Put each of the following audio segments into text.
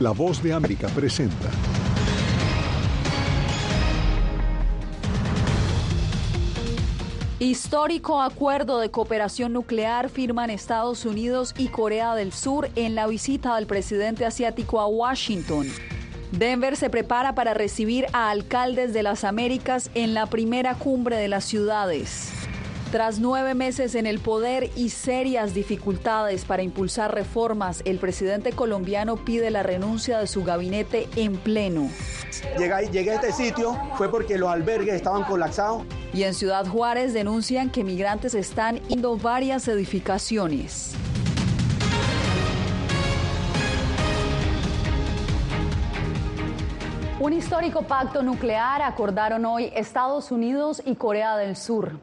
La voz de América presenta. Histórico acuerdo de cooperación nuclear firman Estados Unidos y Corea del Sur en la visita del presidente asiático a Washington. Denver se prepara para recibir a alcaldes de las Américas en la primera cumbre de las ciudades. Tras nueve meses en el poder y serias dificultades para impulsar reformas, el presidente colombiano pide la renuncia de su gabinete en pleno. Llegué, a este sitio fue porque los albergues estaban colapsados. Y en Ciudad Juárez denuncian que migrantes están indo varias edificaciones. Un histórico pacto nuclear acordaron hoy Estados Unidos y Corea del Sur.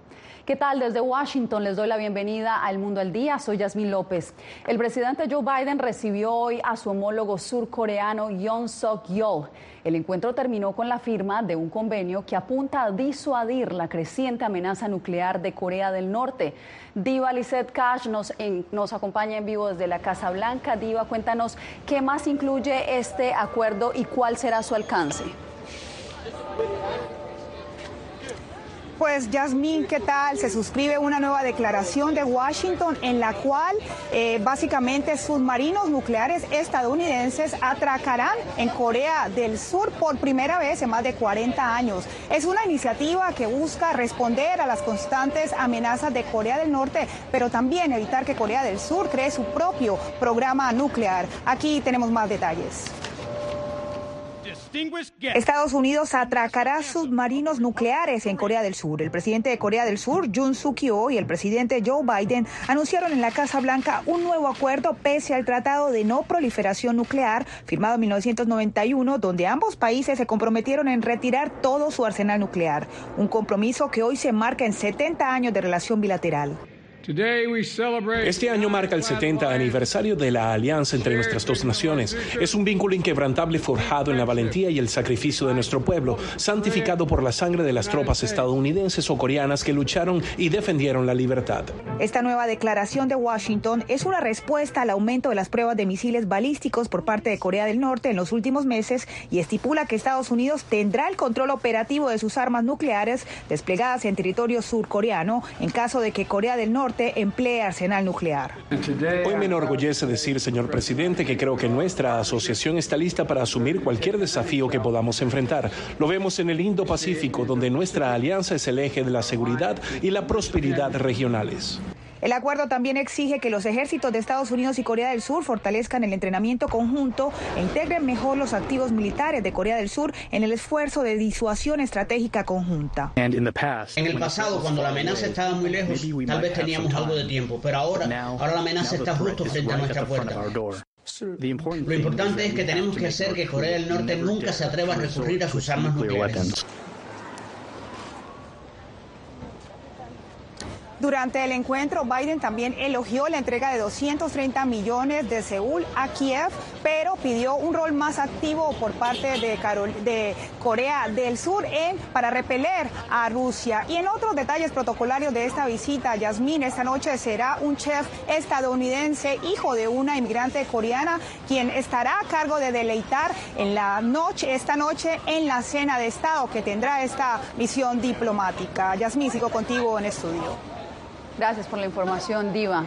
¿Qué tal? Desde Washington les doy la bienvenida al Mundo al Día. Soy Yasmín López. El presidente Joe Biden recibió hoy a su homólogo surcoreano Yoon Suk Yeol. El encuentro terminó con la firma de un convenio que apunta a disuadir la creciente amenaza nuclear de Corea del Norte. Diva Lizette Cash nos, nos acompaña en vivo desde la Casa Blanca. Diva, cuéntanos qué más incluye este acuerdo y cuál será su alcance. Pues Yasmín, ¿qué tal? Se suscribe una nueva declaración de Washington en la cual eh, básicamente submarinos nucleares estadounidenses atracarán en Corea del Sur por primera vez en más de 40 años. Es una iniciativa que busca responder a las constantes amenazas de Corea del Norte, pero también evitar que Corea del Sur cree su propio programa nuclear. Aquí tenemos más detalles. Estados Unidos atracará submarinos nucleares en Corea del Sur. El presidente de Corea del Sur, Jun Suk Yeol, y el presidente Joe Biden anunciaron en la Casa Blanca un nuevo acuerdo pese al Tratado de No Proliferación Nuclear firmado en 1991, donde ambos países se comprometieron en retirar todo su arsenal nuclear. Un compromiso que hoy se marca en 70 años de relación bilateral. Este año marca el 70 aniversario de la alianza entre nuestras dos naciones. Es un vínculo inquebrantable forjado en la valentía y el sacrificio de nuestro pueblo, santificado por la sangre de las tropas estadounidenses o coreanas que lucharon y defendieron la libertad. Esta nueva declaración de Washington es una respuesta al aumento de las pruebas de misiles balísticos por parte de Corea del Norte en los últimos meses y estipula que Estados Unidos tendrá el control operativo de sus armas nucleares desplegadas en territorio surcoreano en caso de que Corea del Norte arsenal nuclear. Hoy me enorgullece decir, señor presidente, que creo que nuestra asociación está lista para asumir cualquier desafío que podamos enfrentar. Lo vemos en el Indo-Pacífico, donde nuestra alianza es el eje de la seguridad y la prosperidad regionales. El acuerdo también exige que los ejércitos de Estados Unidos y Corea del Sur fortalezcan el entrenamiento conjunto e integren mejor los activos militares de Corea del Sur en el esfuerzo de disuasión estratégica conjunta. En el pasado, cuando la amenaza estaba muy lejos, tal vez teníamos algo de tiempo, pero ahora, ahora la amenaza está justo frente a nuestra puerta. Lo importante es que tenemos que hacer que Corea del Norte nunca se atreva a recurrir a sus armas nucleares. Durante el encuentro, Biden también elogió la entrega de 230 millones de Seúl a Kiev, pero pidió un rol más activo por parte de, Corea del Sur en, para repeler a Rusia. Y en otros detalles protocolarios de esta visita, Yasmín esta noche será un chef estadounidense, hijo de una inmigrante coreana, quien estará a cargo de deleitar en la noche, esta noche en la cena de Estado que tendrá esta misión diplomática. Yasmín, sigo contigo en estudio. Gracias por la información, Diva.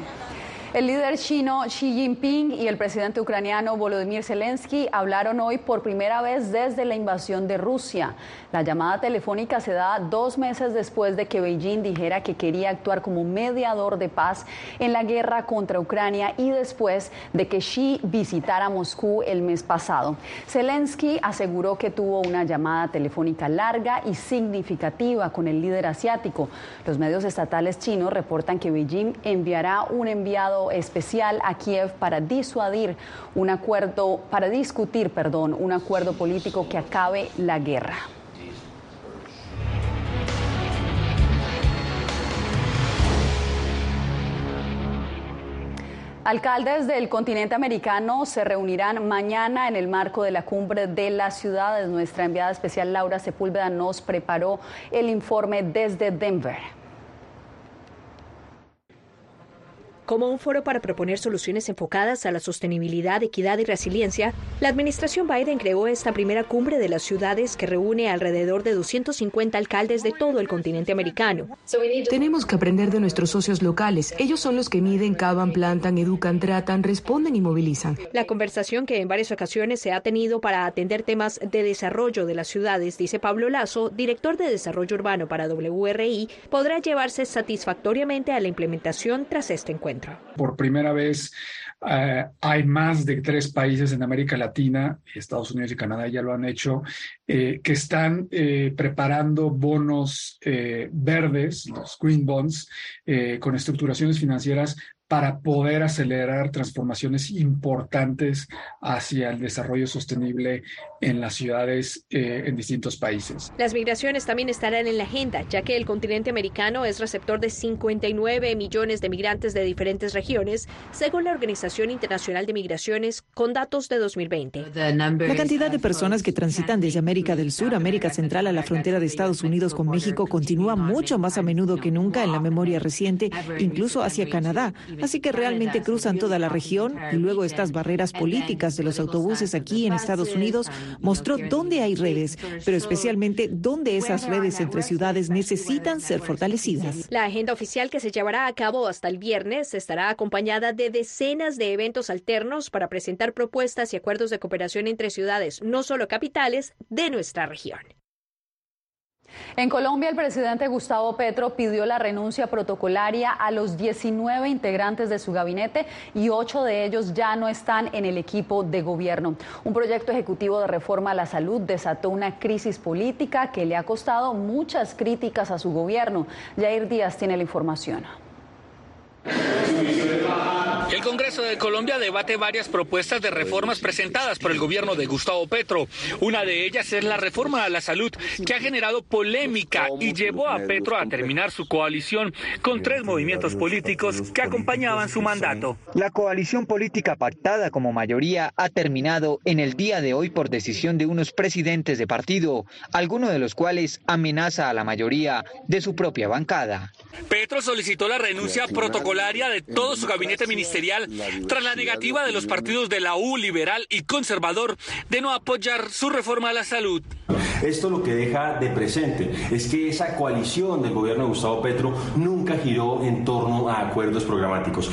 El líder chino Xi Jinping y el presidente ucraniano Volodymyr Zelensky hablaron hoy por primera vez desde la invasión de Rusia. La llamada telefónica se da dos meses después de que Beijing dijera que quería actuar como mediador de paz en la guerra contra Ucrania y después de que Xi visitara Moscú el mes pasado. Zelensky aseguró que tuvo una llamada telefónica larga y significativa con el líder asiático. Los medios estatales chinos reportan que Beijing enviará un enviado especial a Kiev para disuadir un acuerdo, para discutir, perdón, un acuerdo político que acabe la guerra. Alcaldes del continente americano se reunirán mañana en el marco de la cumbre de las ciudades. Nuestra enviada especial Laura Sepúlveda nos preparó el informe desde Denver. Como un foro para proponer soluciones enfocadas a la sostenibilidad, equidad y resiliencia, la administración Biden creó esta primera cumbre de las ciudades que reúne alrededor de 250 alcaldes de todo el continente americano. Tenemos que aprender de nuestros socios locales. Ellos son los que miden, cavan, plantan, educan, tratan, responden y movilizan. La conversación que en varias ocasiones se ha tenido para atender temas de desarrollo de las ciudades, dice Pablo Lazo, director de Desarrollo Urbano para WRI, podrá llevarse satisfactoriamente a la implementación tras este encuentro. Por primera vez eh, hay más de tres países en América Latina, Estados Unidos y Canadá ya lo han hecho, eh, que están eh, preparando bonos verdes, los green bonds, con estructuraciones financieras para poder acelerar transformaciones importantes hacia el desarrollo sostenible en las ciudades eh, en distintos países. Las migraciones también estarán en la agenda, ya que el continente americano es receptor de 59 millones de migrantes de diferentes regiones, según la Organización Internacional de Migraciones, con datos de 2020. La cantidad de personas que transitan desde América del Sur, América Central a la frontera de Estados Unidos con México continúa mucho más a menudo que nunca en la memoria reciente, incluso hacia Canadá Así que realmente cruzan toda la región y luego estas barreras políticas de los autobuses aquí en Estados Unidos mostró dónde hay redes, pero especialmente dónde esas redes entre ciudades necesitan ser fortalecidas. La agenda oficial que se llevará a cabo hasta el viernes estará acompañada de decenas de eventos alternos para presentar propuestas y acuerdos de cooperación entre ciudades, no solo capitales, de nuestra región. En Colombia, el presidente Gustavo Petro pidió la renuncia protocolaria a los 19 integrantes de su gabinete y ocho de ellos ya no están en el equipo de gobierno. Un proyecto ejecutivo de reforma a la salud desató una crisis política que le ha costado muchas críticas a su gobierno. Jair Díaz tiene la información. El Congreso de Colombia debate varias propuestas de reformas presentadas por el gobierno de Gustavo Petro. Una de ellas es la reforma a la salud, que ha generado polémica y llevó a Petro a terminar su coalición con tres movimientos políticos que acompañaban su mandato. La coalición política pactada como mayoría ha terminado en el día de hoy por decisión de unos presidentes de partido, alguno de los cuales amenaza a la mayoría de su propia bancada. Petro solicitó la renuncia protocolaria de todo su gabinete ministerial tras la negativa de los partidos de la U, liberal y conservador de no apoyar su reforma a la salud. Esto lo que deja de presente es que esa coalición del gobierno de Gustavo Petro nunca giró en torno a acuerdos programáticos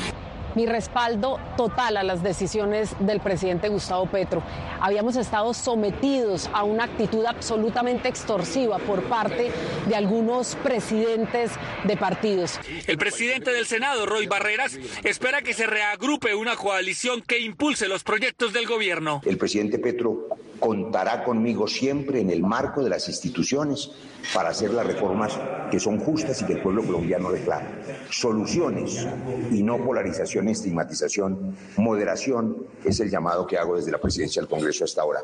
mi respaldo total a las decisiones del presidente Gustavo Petro. Habíamos estado sometidos a una actitud absolutamente extorsiva por parte de algunos presidentes de partidos. El presidente del Senado, Roy Barreras, espera que se reagrupe una coalición que impulse los proyectos del gobierno. El presidente Petro contará conmigo siempre en el marco de las instituciones para hacer las reformas que son justas y que el pueblo colombiano reclama. Soluciones y no polarización, estigmatización, moderación es el llamado que hago desde la presidencia del Congreso hasta ahora.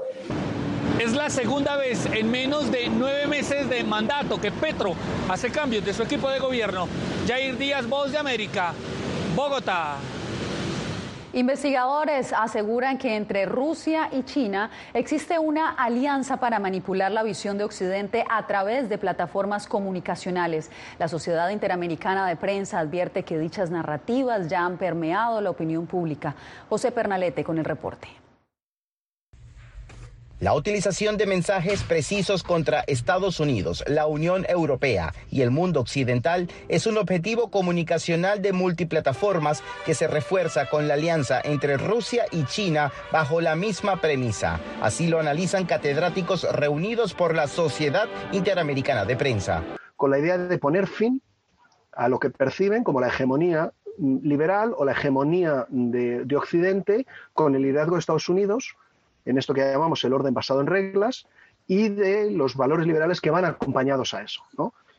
Es la segunda vez en menos de nueve meses de mandato que Petro hace cambios de su equipo de gobierno. Jair Díaz, Voz de América, Bogotá. Investigadores aseguran que entre Rusia y China existe una alianza para manipular la visión de Occidente a través de plataformas comunicacionales. La Sociedad Interamericana de Prensa advierte que dichas narrativas ya han permeado la opinión pública. José Pernalete con el reporte. La utilización de mensajes precisos contra Estados Unidos, la Unión Europea y el mundo occidental es un objetivo comunicacional de multiplataformas que se refuerza con la alianza entre Rusia y China bajo la misma premisa. Así lo analizan catedráticos reunidos por la Sociedad Interamericana de Prensa. Con la idea de poner fin a lo que perciben como la hegemonía liberal o la hegemonía de, de Occidente con el liderazgo de Estados Unidos en esto que llamamos el orden basado en reglas y de los valores liberales que van acompañados a eso.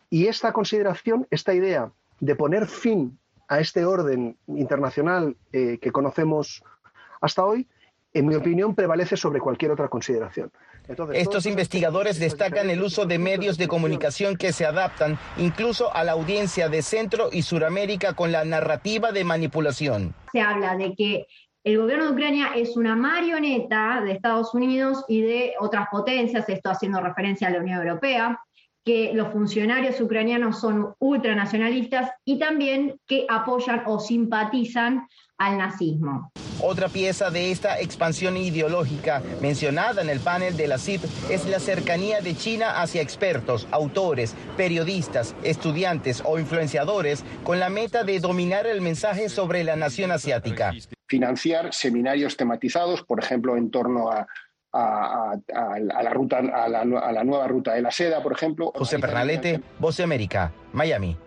Y esta consideración, esta idea de poner fin a este orden internacional eh, que conocemos hasta hoy, en mi opinión, prevalece sobre cualquier otra consideración. Estos investigadores destacan el uso de medios de comunicación que se adaptan incluso a la audiencia de Centro y Suramérica con la narrativa de manipulación. Se habla de que el gobierno de Ucrania es una marioneta de Estados Unidos y de otras potencias, esto haciendo referencia a la Unión Europea, que los funcionarios ucranianos son ultranacionalistas y también que apoyan o simpatizan al nazismo. Otra pieza de esta expansión ideológica mencionada en el panel de la CIP es la cercanía de China hacia expertos, autores, periodistas, estudiantes o influenciadores con la meta de dominar el mensaje sobre la nación asiática. Financiar seminarios tematizados, por ejemplo, en torno a, la ruta, a la, a la nueva ruta de la seda, por ejemplo. José Pernalete, Voz de América, Miami.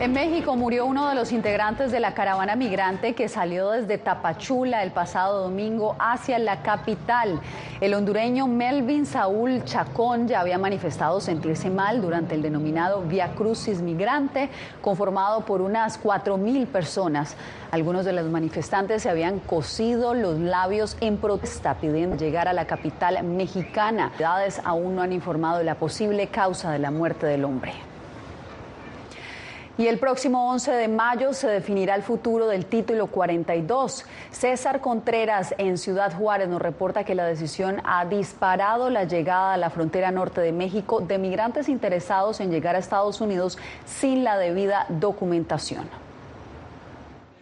En México murió uno de los integrantes de la caravana migrante que salió desde Tapachula el pasado domingo hacia la capital. El hondureño Melvin Saúl Chacón ya había manifestado sentirse mal durante el denominado Via Crucis Migrante, conformado por unas 4.000 personas. Algunos de los manifestantes se habían cosido los labios en protesta pidiendo llegar a la capital mexicana. Las autoridades aún no han informado de la posible causa de la muerte del hombre. Y el próximo 11 de mayo se definirá el futuro del título 42. César Contreras en Ciudad Juárez nos reporta que la decisión ha disparado la llegada a la frontera norte de México de migrantes interesados en llegar a Estados Unidos sin la debida documentación.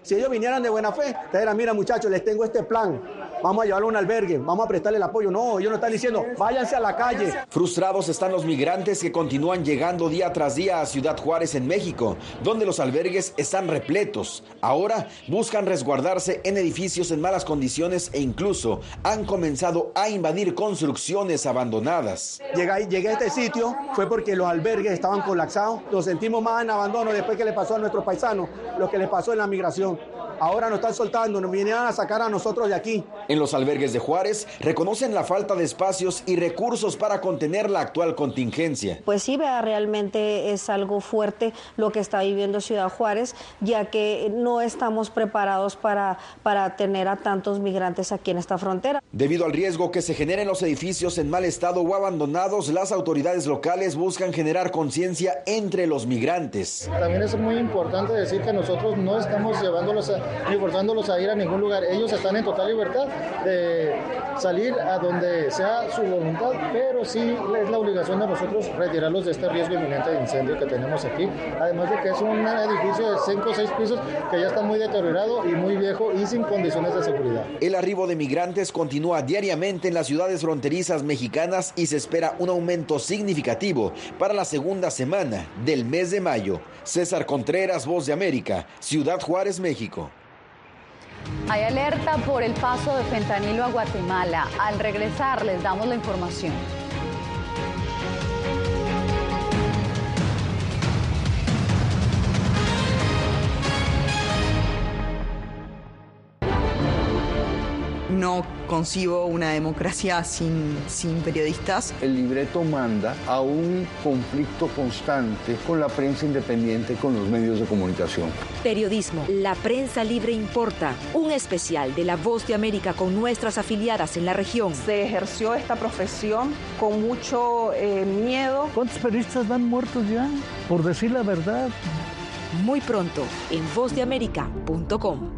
Si ellos vinieran de buena fe, te dirán, mira muchachos, les tengo este plan. Vamos a llevarlo a un albergue, vamos a prestarle el apoyo. No, ellos no están diciendo, váyanse a la calle. Frustrados están los migrantes que continúan llegando día tras día a Ciudad Juárez en México, donde los albergues están repletos. Ahora buscan resguardarse en edificios en malas condiciones e incluso han comenzado a invadir construcciones abandonadas. Llegué, llegué a este sitio fue porque los albergues estaban colapsados. Nos sentimos más en abandono después que le pasó a nuestros paisanos, lo que les pasó en la migración. Ahora nos están soltando, nos vinieron a sacar a nosotros de aquí. En los albergues de Juárez reconocen la falta de espacios y recursos para contener la actual contingencia. Pues sí, vea, realmente es algo fuerte lo que está viviendo Ciudad Juárez, ya que no estamos preparados para, para tener a tantos migrantes aquí en esta frontera. Debido al riesgo que se generen los edificios en mal estado o abandonados, las autoridades locales buscan generar conciencia entre los migrantes. También es muy importante decir que nosotros no estamos llevándolos a, ni forzándolos a ir a ningún lugar. Ellos están en total libertad de salir a donde sea su voluntad, pero sí es la obligación de nosotros retirarlos de este riesgo inminente de incendio que tenemos aquí. Además de que es un edificio de 5 o 6 pisos que ya está muy deteriorado y muy viejo y sin condiciones de seguridad. El arribo de migrantes continúa diariamente en las ciudades fronterizas mexicanas y se espera un aumento significativo para la segunda semana del mes de mayo. César Contreras, Voz de América, Ciudad Juárez, México. Hay alerta por el paso de fentanilo a Guatemala. Al regresar les damos la información. No concibo una democracia sin, sin periodistas. El libreto manda a un conflicto constante con la prensa independiente, con los medios de comunicación. Periodismo, la prensa libre importa. Un especial de La Voz de América con nuestras afiliadas en la región. Se ejerció esta profesión con mucho eh, miedo. ¿Cuántos periodistas van muertos ya? Por decir la verdad. Muy pronto en vozdeamerica.com.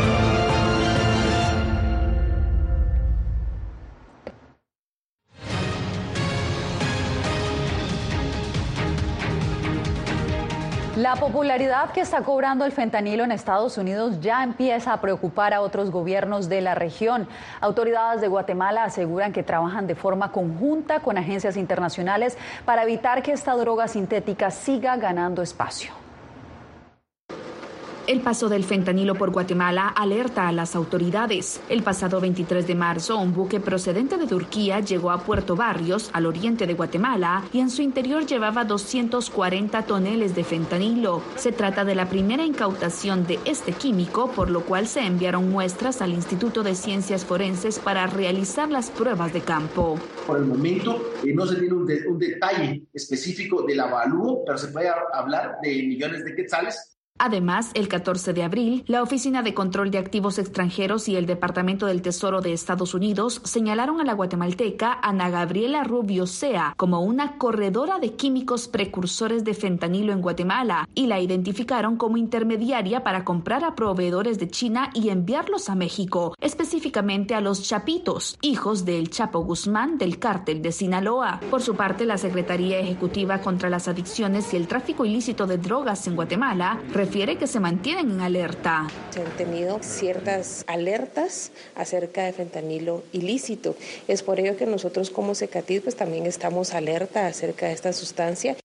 La popularidad que está cobrando el fentanilo en Estados Unidos ya empieza a preocupar a otros gobiernos de la región. Autoridades de Guatemala aseguran que trabajan de forma conjunta con agencias internacionales para evitar que esta droga sintética siga ganando espacio. El paso del fentanilo por Guatemala alerta a las autoridades. El pasado 23 de marzo, un buque procedente de Turquía llegó a Puerto Barrios, al oriente de Guatemala, y en su interior llevaba 240 toneles de fentanilo. Se trata de la primera incautación de este químico, por lo cual se enviaron muestras al Instituto de Ciencias Forenses para realizar las pruebas de campo. Por el momento eh, no se tiene un, un detalle específico del avalúo, pero se puede hablar de millones de quetzales Además, el 14 de abril, la Oficina de Control de Activos Extranjeros y el Departamento del Tesoro de Estados Unidos señalaron a la guatemalteca Ana Gabriela Rubio Sea como una corredora de químicos precursores de fentanilo en Guatemala y la identificaron como intermediaria para comprar a proveedores de China y enviarlos a México, específicamente a los Chapitos, hijos del Chapo Guzmán del cártel de Sinaloa. Por su parte, la Secretaría Ejecutiva contra las Adicciones y el Tráfico Ilícito de Drogas en Guatemala refiere que se mantienen en alerta. Se han tenido ciertas alertas acerca de fentanilo ilícito. Es por ello que nosotros como Secatit pues también estamos alerta acerca de esta sustancia.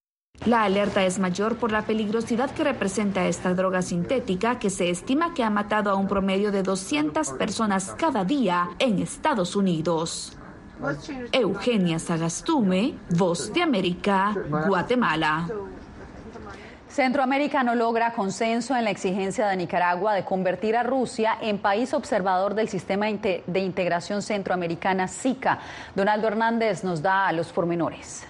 La alerta es mayor por la peligrosidad que representa esta droga sintética que se estima que ha matado a un promedio de 200 personas cada día en Estados Unidos. Eugenia Sagastume, Voz de América, Guatemala. Centroamérica no logra consenso en la exigencia de Nicaragua de convertir a Rusia en país observador del sistema de integración centroamericana SICA. Donaldo Hernández nos da los pormenores.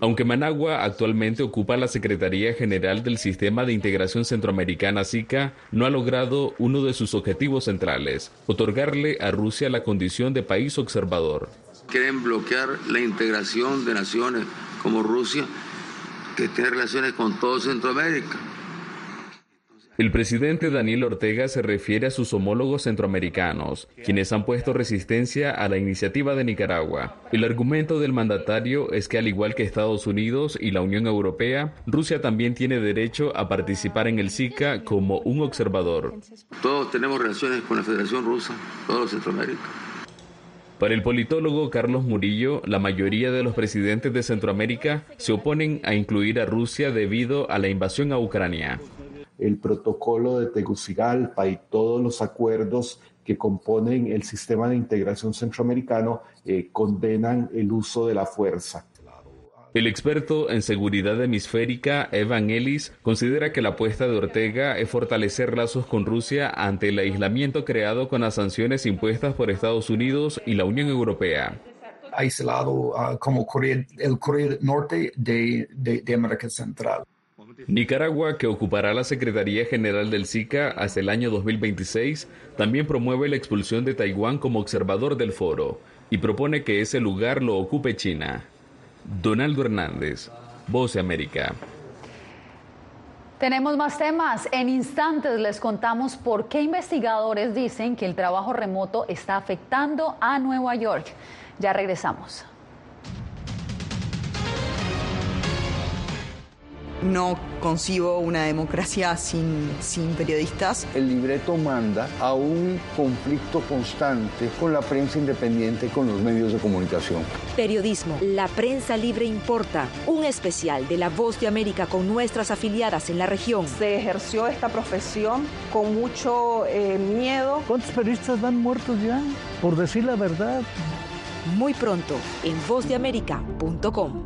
Aunque Managua actualmente ocupa la Secretaría General del Sistema de Integración Centroamericana SICA, no ha logrado uno de sus objetivos centrales, otorgarle a Rusia la condición de país observador. Quieren bloquear la integración de naciones como Rusia que tiene relaciones con todo Centroamérica. El presidente Daniel Ortega se refiere a sus homólogos centroamericanos, quienes han puesto resistencia a la iniciativa de Nicaragua. El argumento del mandatario es que al igual que Estados Unidos y la Unión Europea, Rusia también tiene derecho a participar en el SICA como un observador. Todos tenemos relaciones con la Federación Rusa, todos Centroamérica. Para el politólogo Carlos Murillo, la mayoría de los presidentes de Centroamérica se oponen a incluir a Rusia debido a la invasión a Ucrania. El protocolo de Tegucigalpa y todos los acuerdos que componen el sistema de integración centroamericano eh, condenan el uso de la fuerza. El experto en seguridad hemisférica Evan Ellis considera que la apuesta de Ortega es fortalecer lazos con Rusia ante el aislamiento creado con las sanciones impuestas por Estados Unidos y la Unión Europea. Aislado ah, como el Corea Norte de, de América Central. Nicaragua, que ocupará la Secretaría General del SICA hasta el año 2026, también promueve la expulsión de Taiwán como observador del foro y propone que ese lugar lo ocupe China. Donaldo Hernández, Voz de América. Tenemos más temas. En instantes les contamos por qué investigadores dicen que el trabajo remoto está afectando a Nueva York. Ya regresamos. No concibo una democracia sin, sin periodistas. El libreto manda a un conflicto constante con la prensa independiente, con los medios de comunicación. Periodismo, la prensa libre importa. Un especial de La Voz de América con nuestras afiliadas en la región. Se ejerció esta profesión con mucho eh, miedo. ¿Cuántos periodistas van muertos ya? Por decir la verdad. Muy pronto en vozdeamerica.com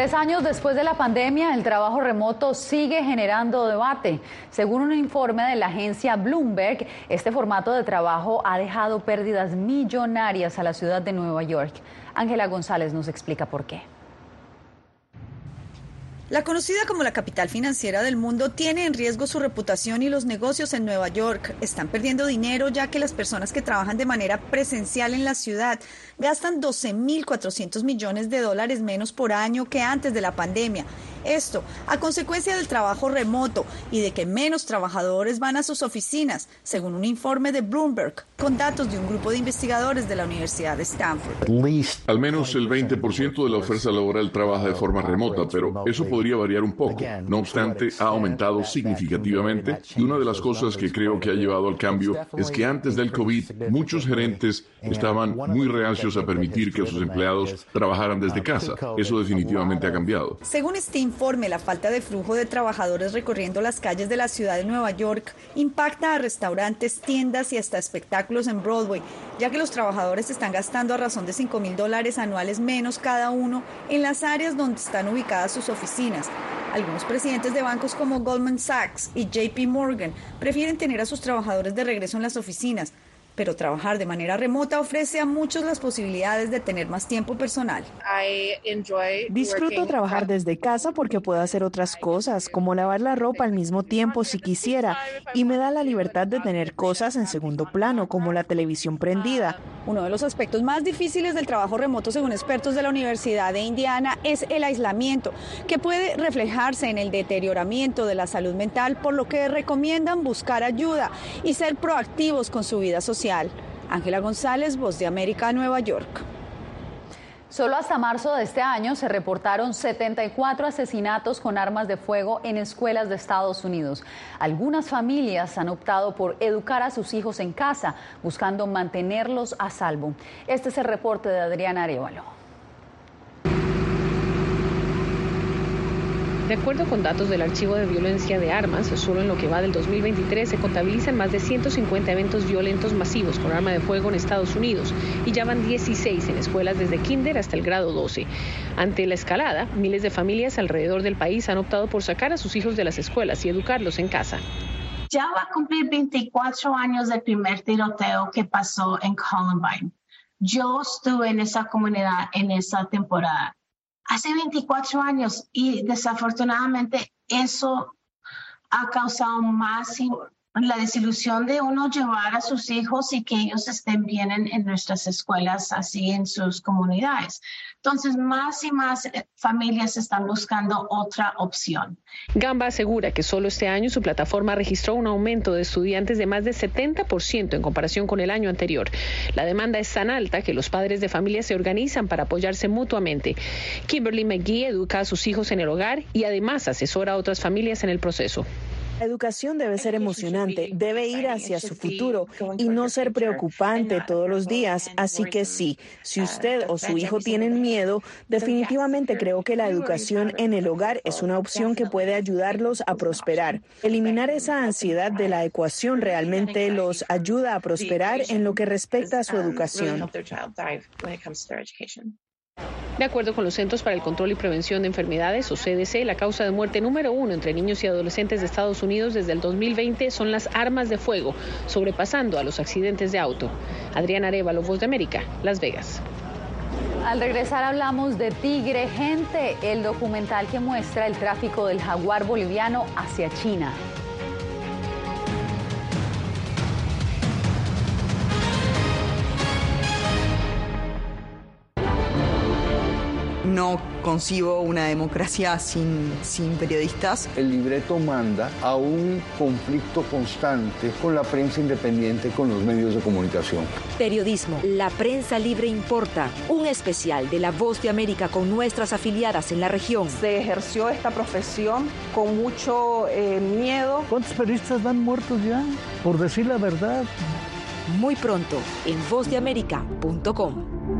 Tres años después de la pandemia, el trabajo remoto sigue generando debate. Según un informe de la agencia Bloomberg, este formato de trabajo ha dejado pérdidas millonarias a la ciudad de Nueva York. Ángela González nos explica por qué. La conocida como la capital financiera del mundo tiene en riesgo su reputación y los negocios en Nueva York están perdiendo dinero ya que las personas que trabajan de manera presencial en la ciudad gastan 12.400 millones de dólares menos por año que antes de la pandemia. Esto a consecuencia del trabajo remoto y de que menos trabajadores van a sus oficinas, según un informe de Bloomberg, con datos de un grupo de investigadores de la Universidad de Stanford. Al menos el 20% de la oferta laboral trabaja de forma remota, pero eso podría variar un poco. No obstante, ha aumentado significativamente y una de las cosas que creo que ha llevado al cambio es que antes del COVID muchos gerentes estaban muy reacios a permitir que sus empleados trabajaran desde casa. Eso definitivamente ha cambiado. Según este informe, la falta de flujo de trabajadores recorriendo las calles de la ciudad de Nueva York impacta a restaurantes, tiendas y hasta espectáculos en Broadway, ya que los trabajadores están gastando a razón de 5 mil dólares anuales menos cada uno en las áreas donde están ubicadas sus oficinas. Algunos presidentes de bancos como Goldman Sachs y JP Morgan prefieren tener a sus trabajadores de regreso en las oficinas, pero trabajar de manera remota ofrece a muchos las posibilidades de tener más tiempo personal. Disfruto trabajar desde casa porque puedo hacer otras cosas, como lavar la ropa al mismo tiempo si quisiera, y me da la libertad de tener cosas en segundo plano, como la televisión prendida. Uno de los aspectos más difíciles del trabajo remoto, según expertos de la Universidad de Indiana, es el aislamiento, que puede reflejarse en el deterioramiento de la salud mental, por lo que recomiendan buscar ayuda y ser proactivos con su vida social. Ángela González, Voz de América, Nueva York. Solo hasta marzo de este año se reportaron 74 asesinatos con armas de fuego en escuelas de Estados Unidos. Algunas familias han optado por educar a sus hijos en casa, buscando mantenerlos a salvo. Este es el reporte de Adriana Arevalo. De acuerdo con datos del Archivo de Violencia de Armas, solo en lo que va del 2023 se contabilizan más de 150 eventos violentos masivos con arma de fuego en Estados Unidos y ya van 16 en escuelas desde kinder hasta el grado 12. Ante la escalada, miles de familias alrededor del país han optado por sacar a sus hijos de las escuelas y educarlos en casa. Ya va a cumplir 24 años del primer tiroteo que pasó en Columbine. Yo estuve en esa comunidad en esa temporada hace 24 años y desafortunadamente eso ha causado más la desilusión de uno llevar a sus hijos y que ellos estén bien en, nuestras escuelas, así en sus comunidades. Entonces, más y más eh, familias están buscando otra opción. Gamba asegura que solo este año su plataforma registró un aumento de estudiantes de más de 70% en comparación con el año anterior. La demanda es tan alta que los padres de familia se organizan para apoyarse mutuamente. Kimberly McGee educa a sus hijos en el hogar y además asesora a otras familias en el proceso. La educación debe ser emocionante, debe ir hacia su futuro y no ser preocupante todos los días. Así que sí, si usted o su hijo tienen miedo, definitivamente creo que la educación en el hogar es una opción que puede ayudarlos a prosperar. Eliminar esa ansiedad de la ecuación realmente los ayuda a prosperar en lo que respecta a su educación. De acuerdo con los Centros para el Control y Prevención de Enfermedades, o CDC, la causa de muerte número uno entre niños y adolescentes de Estados Unidos desde el 2020 son las armas de fuego, sobrepasando a los accidentes de auto. Adriana Arevalo, Voz de América, Las Vegas. Al regresar hablamos de Tigre Gente, el documental que muestra el tráfico del jaguar boliviano hacia China. No concibo una democracia sin, sin periodistas. El libreto manda a un conflicto constante con la prensa independiente, con los medios de comunicación. Periodismo, la prensa libre importa. Un especial de La Voz de América con nuestras afiliadas en la región. Se ejerció esta profesión con mucho eh, miedo. ¿Cuántos periodistas van muertos ya? Por decir la verdad. Muy pronto en vozdeamerica.com.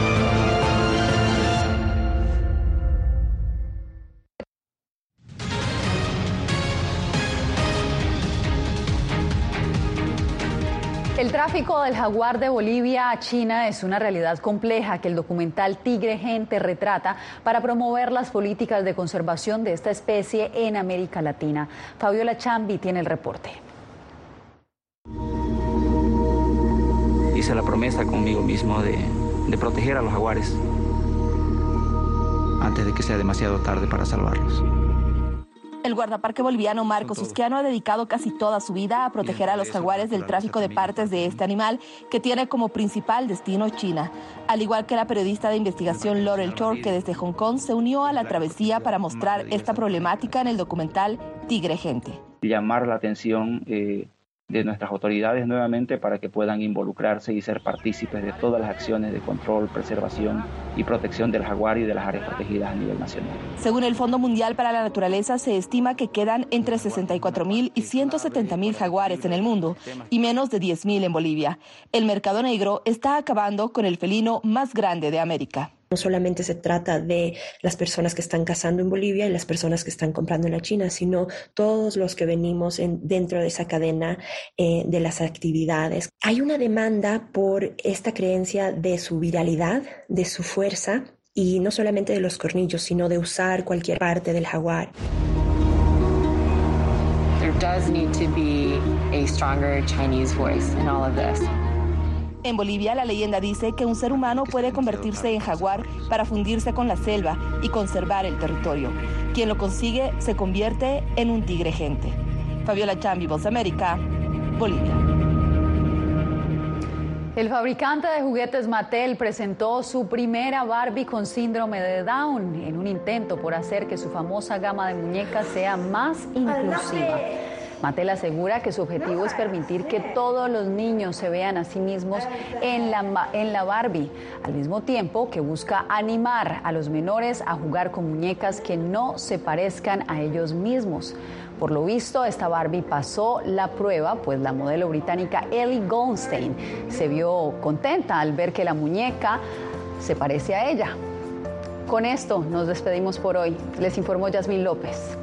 Tráfico del jaguar de Bolivia a China es una realidad compleja que el documental Tigre Gente retrata para promover las políticas de conservación de esta especie en América Latina. Fabiola Chambi tiene el reporte. Hice la promesa conmigo mismo de, de proteger a los jaguares antes de que sea demasiado tarde para salvarlos. El guardaparque boliviano Marcos Usquiano ha dedicado casi toda su vida a proteger a los jaguares del tráfico de partes de este animal que tiene como principal destino China, al igual que la periodista de investigación Laurel Chor que desde Hong Kong se unió a la travesía para mostrar esta problemática en el documental Tigre Gente. Llamar la atención eh, de nuestras autoridades nuevamente para que puedan involucrarse y ser partícipes de todas las acciones de control, preservación y protección del jaguar y de las áreas protegidas a nivel nacional. Según el Fondo Mundial para la Naturaleza, se estima que quedan entre 64 mil y 170 mil jaguares en el mundo y menos de 10 mil en Bolivia. El mercado negro está acabando con el felino más grande de América. No solamente se trata de las personas que están cazando en Bolivia y las personas que están comprando en la China, sino todos los que venimos en, dentro de esa cadena eh, de las actividades. Hay una demanda por esta creencia de su viralidad, de su fuerza, y no solamente de los cornillos, sino de usar cualquier parte del jaguar. There does need to be a stronger Chinese voice in all of this. En Bolivia, la leyenda dice que un ser humano puede convertirse en jaguar para fundirse con la selva y conservar el territorio. Quien lo consigue se convierte en un tigre gente. Fabiola Chambi, Voz América, Bolivia. El fabricante de juguetes Mattel presentó su primera Barbie con síndrome de Down en un intento por hacer que su famosa gama de muñecas sea más inclusiva. Mattel asegura que su objetivo es permitir que todos los niños se vean a sí mismos en la, en la Barbie, al mismo tiempo que busca animar a los menores a jugar con muñecas que no se parezcan a ellos mismos. Por lo visto, esta Barbie pasó la prueba, pues la modelo británica Ellie Goldstein se vio contenta al ver que la muñeca se parece a ella. Con esto nos despedimos por hoy. Les informó Yasmín López.